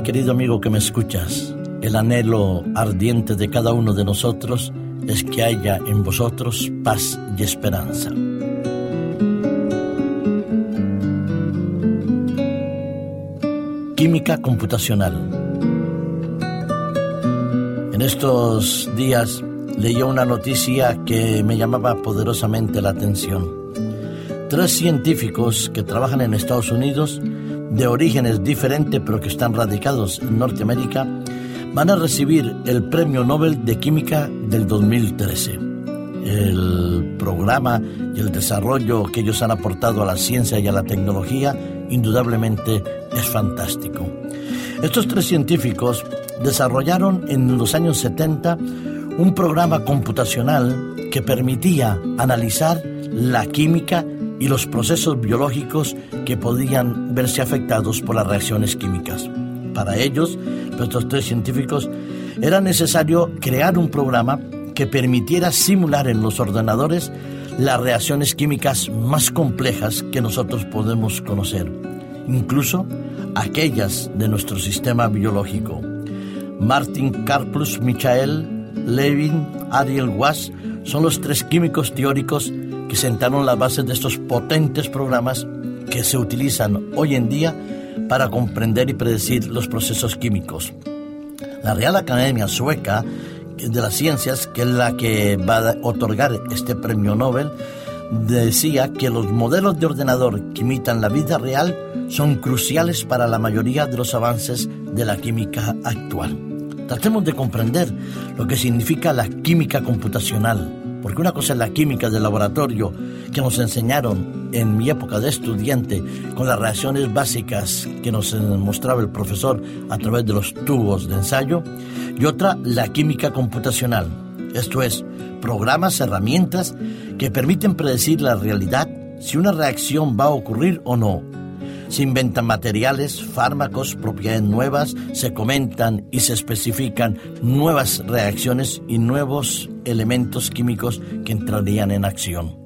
Querido amigo que me escuchas. El anhelo ardiente de cada uno de nosotros es que haya en vosotros paz y esperanza. Química computacional. En estos días leí una noticia que me llamaba poderosamente la atención. Tres científicos que trabajan en Estados Unidos, de orígenes diferentes pero que están radicados en Norteamérica, van a recibir el Premio Nobel de Química del 2013. El programa y el desarrollo que ellos han aportado a la ciencia y a la tecnología indudablemente es fantástico. Estos tres científicos desarrollaron en los años 70 un programa computacional que permitía analizar la química y los procesos biológicos que podían verse afectados por las reacciones químicas. Para ellos, estos tres científicos, era necesario crear un programa que permitiera simular en los ordenadores las reacciones químicas más complejas que nosotros podemos conocer, incluso aquellas de nuestro sistema biológico. Martin Karplus, Michael Levin, Ariel Wass son los tres químicos teóricos que sentaron las bases de estos potentes programas que se utilizan hoy en día para comprender y predecir los procesos químicos. La Real Academia Sueca de las Ciencias, que es la que va a otorgar este premio Nobel, decía que los modelos de ordenador que imitan la vida real son cruciales para la mayoría de los avances de la química actual. Tratemos de comprender lo que significa la química computacional, porque una cosa es la química del laboratorio que nos enseñaron en mi época de estudiante con las reacciones básicas que nos mostraba el profesor a través de los tubos de ensayo, y otra la química computacional, esto es, programas, herramientas que permiten predecir la realidad si una reacción va a ocurrir o no. Se inventan materiales, fármacos, propiedades nuevas, se comentan y se especifican nuevas reacciones y nuevos elementos químicos que entrarían en acción.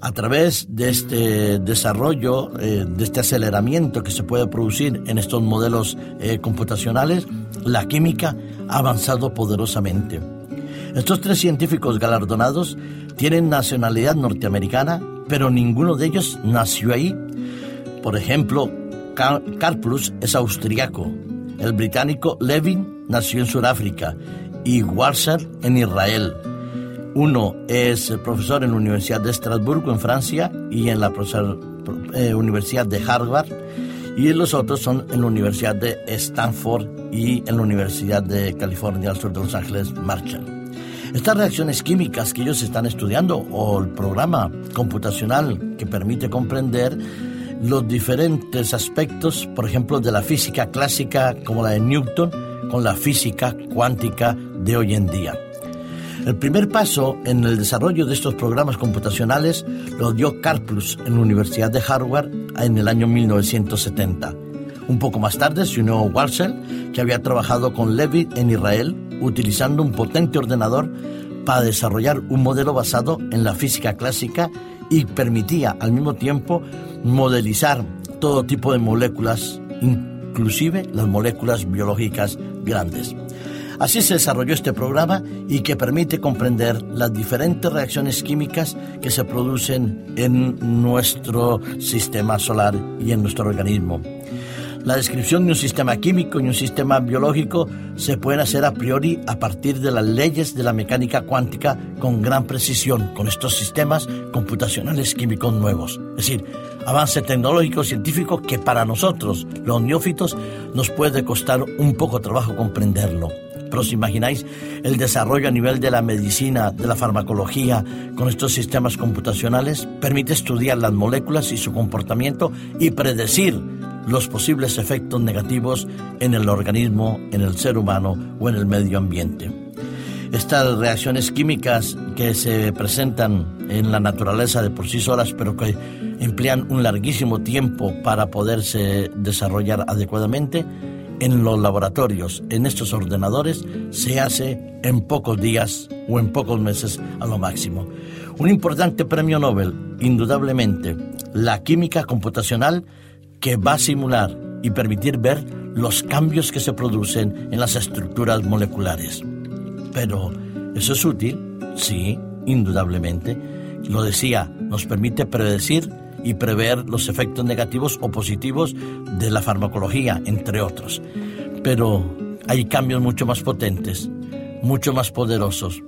A través de este desarrollo, eh, de este aceleramiento que se puede producir en estos modelos eh, computacionales, la química ha avanzado poderosamente. Estos tres científicos galardonados tienen nacionalidad norteamericana, pero ninguno de ellos nació ahí por ejemplo, Karplus es austriaco, el británico Levin nació en Sudáfrica y Warser en Israel. Uno es profesor en la Universidad de Estrasburgo en Francia y en la eh, Universidad de Harvard y los otros son en la Universidad de Stanford y en la Universidad de California al sur de Los Ángeles, Marshall. Estas reacciones químicas que ellos están estudiando o el programa computacional que permite comprender los diferentes aspectos, por ejemplo, de la física clásica como la de Newton, con la física cuántica de hoy en día. El primer paso en el desarrollo de estos programas computacionales lo dio Karplus en la Universidad de Harvard en el año 1970. Un poco más tarde se unió Warshel, que había trabajado con Levi en Israel, utilizando un potente ordenador para desarrollar un modelo basado en la física clásica y permitía al mismo tiempo modelizar todo tipo de moléculas, inclusive las moléculas biológicas grandes. Así se desarrolló este programa y que permite comprender las diferentes reacciones químicas que se producen en nuestro sistema solar y en nuestro organismo. La descripción de un sistema químico y un sistema biológico se pueden hacer a priori a partir de las leyes de la mecánica cuántica con gran precisión, con estos sistemas computacionales químicos nuevos. Es decir, avance tecnológico científico que para nosotros, los neófitos, nos puede costar un poco trabajo comprenderlo. Pero os imagináis el desarrollo a nivel de la medicina, de la farmacología, con estos sistemas computacionales, permite estudiar las moléculas y su comportamiento y predecir los posibles efectos negativos en el organismo, en el ser humano o en el medio ambiente. Estas reacciones químicas que se presentan en la naturaleza de por sí solas, pero que emplean un larguísimo tiempo para poderse desarrollar adecuadamente, en los laboratorios, en estos ordenadores, se hace en pocos días o en pocos meses a lo máximo. Un importante premio Nobel, indudablemente, la química computacional que va a simular y permitir ver los cambios que se producen en las estructuras moleculares. Pero, ¿eso es útil? Sí, indudablemente. Lo decía, nos permite predecir y prever los efectos negativos o positivos de la farmacología, entre otros. Pero hay cambios mucho más potentes, mucho más poderosos.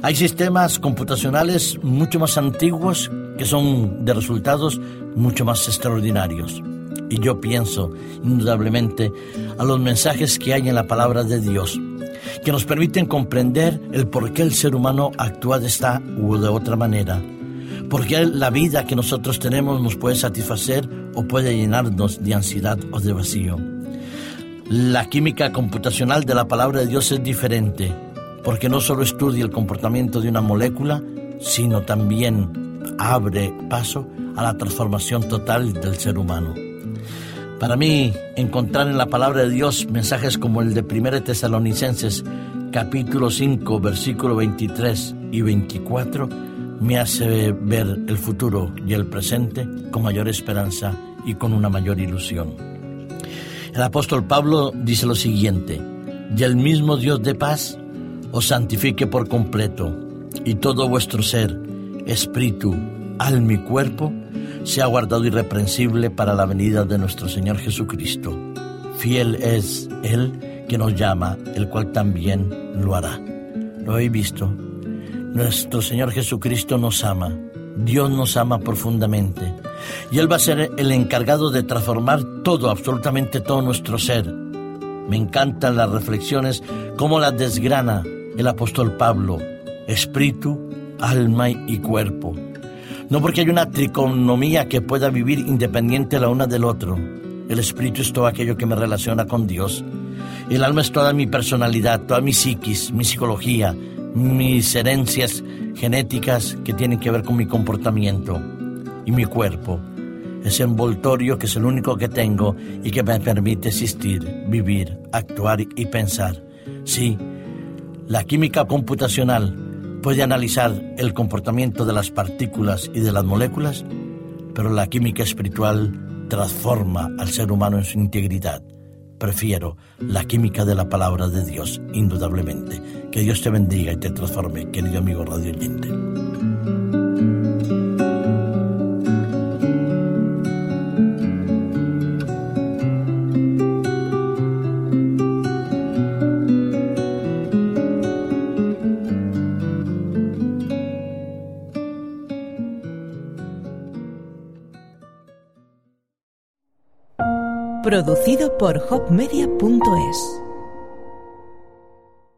Hay sistemas computacionales mucho más antiguos que son de resultados mucho más extraordinarios. Y yo pienso, indudablemente, a los mensajes que hay en la palabra de Dios, que nos permiten comprender el por qué el ser humano actúa de esta u de otra manera, por qué la vida que nosotros tenemos nos puede satisfacer o puede llenarnos de ansiedad o de vacío. La química computacional de la palabra de Dios es diferente, porque no solo estudia el comportamiento de una molécula, sino también abre paso a la transformación total del ser humano. Para mí, encontrar en la palabra de Dios mensajes como el de 1 Tesalonicenses capítulo 5, versículo 23 y 24, me hace ver el futuro y el presente con mayor esperanza y con una mayor ilusión. El apóstol Pablo dice lo siguiente, y el mismo Dios de paz os santifique por completo, y todo vuestro ser, espíritu, alma y cuerpo, sea guardado irreprensible para la venida de nuestro Señor Jesucristo. Fiel es Él que nos llama, el cual también lo hará. Lo he visto. Nuestro Señor Jesucristo nos ama. Dios nos ama profundamente. Y Él va a ser el encargado de transformar todo, absolutamente todo nuestro ser. Me encantan las reflexiones, como las desgrana el apóstol Pablo. Espíritu, alma y cuerpo no porque hay una triconomía que pueda vivir independiente la una del otro. El espíritu es todo aquello que me relaciona con Dios. El alma es toda mi personalidad, toda mi psiquis, mi psicología, mis herencias genéticas que tienen que ver con mi comportamiento y mi cuerpo. Ese envoltorio que es el único que tengo y que me permite existir, vivir, actuar y pensar. Sí, la química computacional puede analizar el comportamiento de las partículas y de las moléculas, pero la química espiritual transforma al ser humano en su integridad. Prefiero la química de la palabra de Dios, indudablemente. Que Dios te bendiga y te transforme, querido amigo radio oyente. Producido por hopmedia.es